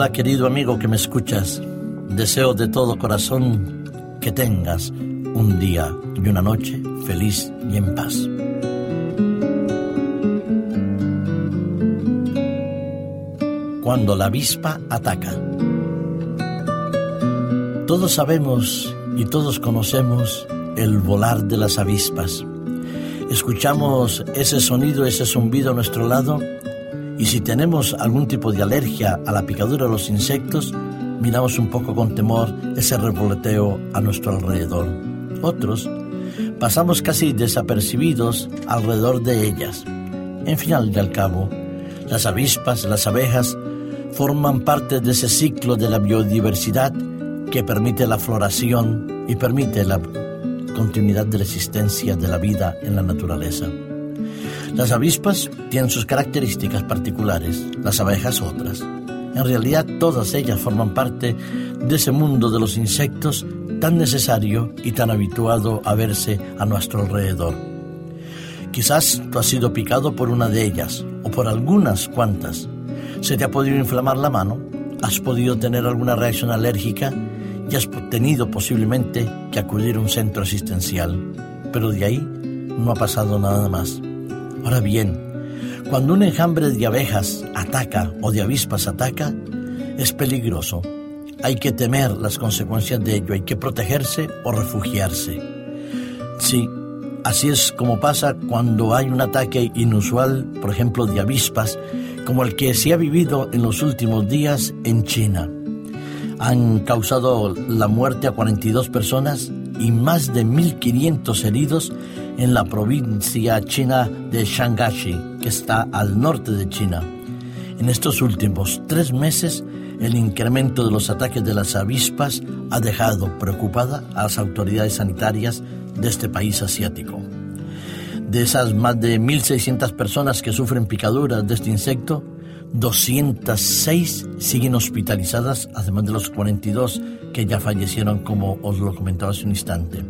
Hola querido amigo que me escuchas. Deseo de todo corazón que tengas un día y una noche feliz y en paz. Cuando la avispa ataca. Todos sabemos y todos conocemos el volar de las avispas. Escuchamos ese sonido, ese zumbido a nuestro lado y si tenemos algún tipo de alergia a la picadura de los insectos, miramos un poco con temor ese revoleteo a nuestro alrededor. Otros pasamos casi desapercibidos alrededor de ellas. En final al cabo, las avispas, las abejas, forman parte de ese ciclo de la biodiversidad que permite la floración y permite la continuidad de la existencia de la vida en la naturaleza. Las avispas tienen sus características particulares, las abejas otras. En realidad todas ellas forman parte de ese mundo de los insectos tan necesario y tan habituado a verse a nuestro alrededor. Quizás tú has sido picado por una de ellas o por algunas cuantas. Se te ha podido inflamar la mano, has podido tener alguna reacción alérgica y has tenido posiblemente que acudir a un centro asistencial. Pero de ahí no ha pasado nada más. Ahora bien, cuando un enjambre de abejas ataca o de avispas ataca, es peligroso. Hay que temer las consecuencias de ello, hay que protegerse o refugiarse. Sí, así es como pasa cuando hay un ataque inusual, por ejemplo, de avispas, como el que se ha vivido en los últimos días en China. Han causado la muerte a 42 personas y más de 1.500 heridos en la provincia china de Shangashi, que está al norte de China. En estos últimos tres meses, el incremento de los ataques de las avispas ha dejado preocupada a las autoridades sanitarias de este país asiático. De esas más de 1.600 personas que sufren picaduras de este insecto, 206 siguen hospitalizadas, además de los 42 que ya fallecieron, como os lo comentaba hace un instante.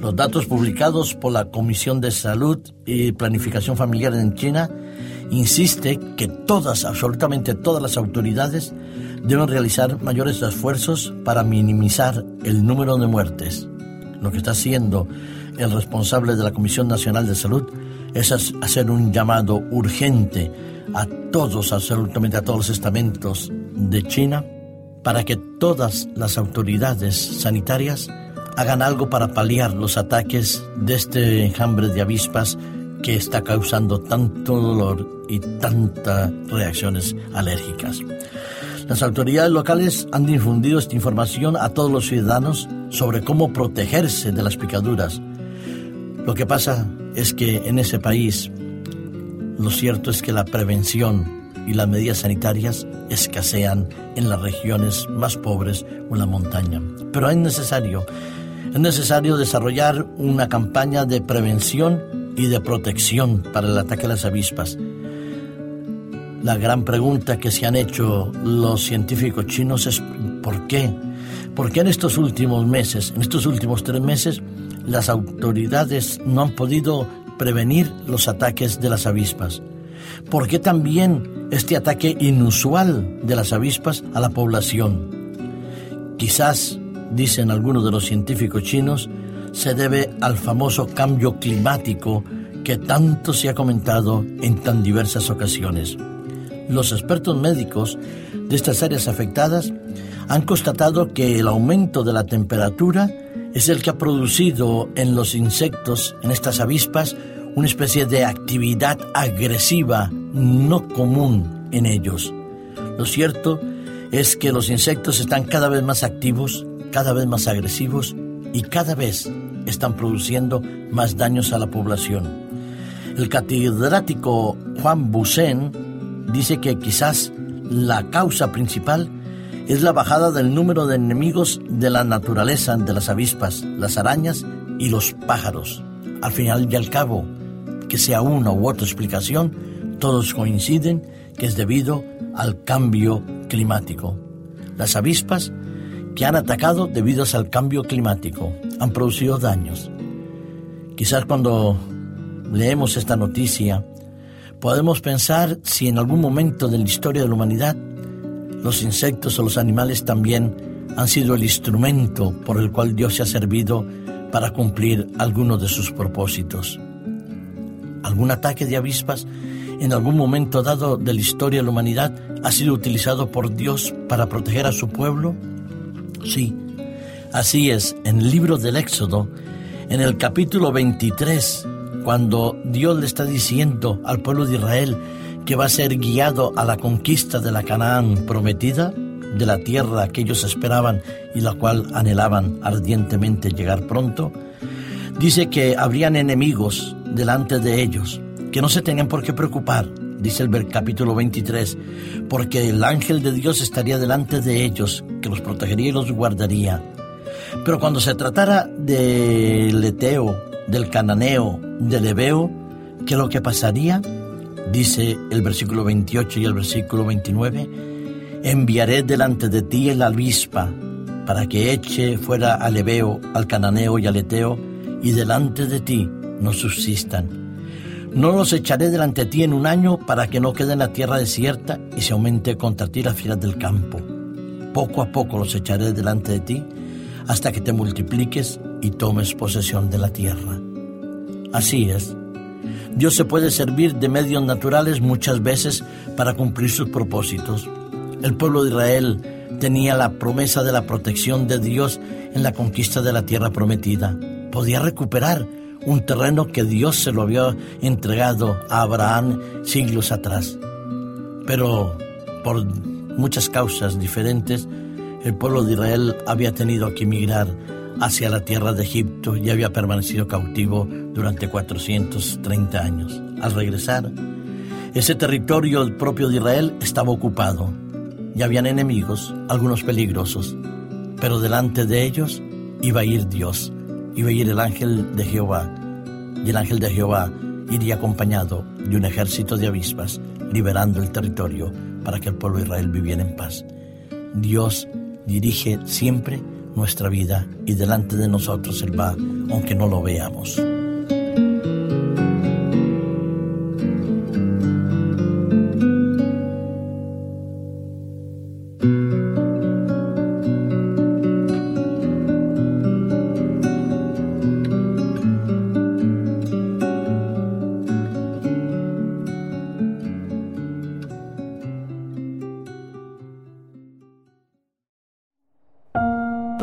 Los datos publicados por la Comisión de Salud y Planificación Familiar en China insiste que todas, absolutamente todas las autoridades deben realizar mayores esfuerzos para minimizar el número de muertes. Lo que está haciendo el responsable de la Comisión Nacional de Salud es hacer un llamado urgente a todos, absolutamente a todos los estamentos de China, para que todas las autoridades sanitarias hagan algo para paliar los ataques de este enjambre de avispas que está causando tanto dolor y tantas reacciones alérgicas. Las autoridades locales han difundido esta información a todos los ciudadanos sobre cómo protegerse de las picaduras. Lo que pasa es que en ese país lo cierto es que la prevención y las medidas sanitarias escasean en las regiones más pobres o en la montaña. Pero es necesario, es necesario desarrollar una campaña de prevención y de protección para el ataque a las avispas. La gran pregunta que se han hecho los científicos chinos es ¿por qué? ¿Por qué en estos últimos meses, en estos últimos tres meses, las autoridades no han podido prevenir los ataques de las avispas? ¿Por qué también este ataque inusual de las avispas a la población? Quizás, dicen algunos de los científicos chinos, se debe al famoso cambio climático que tanto se ha comentado en tan diversas ocasiones. Los expertos médicos de estas áreas afectadas han constatado que el aumento de la temperatura es el que ha producido en los insectos, en estas avispas, una especie de actividad agresiva no común en ellos. Lo cierto es que los insectos están cada vez más activos, cada vez más agresivos y cada vez están produciendo más daños a la población. El catedrático Juan Busen dice que quizás la causa principal es la bajada del número de enemigos de la naturaleza, de las avispas, las arañas y los pájaros. Al final y al cabo, que sea una u otra explicación, todos coinciden que es debido al cambio climático. Las avispas que han atacado debido al cambio climático han producido daños. Quizás cuando leemos esta noticia podemos pensar si en algún momento de la historia de la humanidad Los insectos o los animales también han sido el instrumento por el cual Dios se ha servido para cumplir algunos de sus propósitos. ¿Algún ataque de avispas en algún momento dado de la historia de la humanidad ha sido utilizado por Dios para proteger a su pueblo? Sí, así es, en el libro del Éxodo, en el capítulo 23, cuando Dios le está diciendo al pueblo de Israel que va a ser guiado a la conquista de la Canaán prometida, de la tierra que ellos esperaban y la cual anhelaban ardientemente llegar pronto, dice que habrían enemigos delante de ellos, que no se tenían por qué preocupar, dice el capítulo 23, porque el ángel de Dios estaría delante de ellos, que los protegería y los guardaría. Pero cuando se tratara del Eteo, del Cananeo, del Ebeo, ¿qué lo que pasaría? Dice el versículo 28 y el versículo 29, enviaré delante de ti el avispa, para que eche fuera al Ebeo, al Cananeo y al Eteo, y delante de ti no subsistan no los echaré delante de ti en un año para que no quede en la tierra desierta y se aumente contra ti la fieras del campo. Poco a poco los echaré delante de ti hasta que te multipliques y tomes posesión de la tierra. Así es. Dios se puede servir de medios naturales muchas veces para cumplir sus propósitos. El pueblo de Israel tenía la promesa de la protección de Dios en la conquista de la tierra prometida. Podía recuperar un terreno que Dios se lo había entregado a Abraham siglos atrás. Pero por muchas causas diferentes, el pueblo de Israel había tenido que emigrar hacia la tierra de Egipto y había permanecido cautivo durante 430 años. Al regresar, ese territorio propio de Israel estaba ocupado y habían enemigos, algunos peligrosos, pero delante de ellos iba a ir Dios iba a ir el ángel de Jehová, y el ángel de Jehová iría acompañado de un ejército de avispas, liberando el territorio para que el pueblo de Israel viviera en paz. Dios dirige siempre nuestra vida y delante de nosotros Él va, aunque no lo veamos.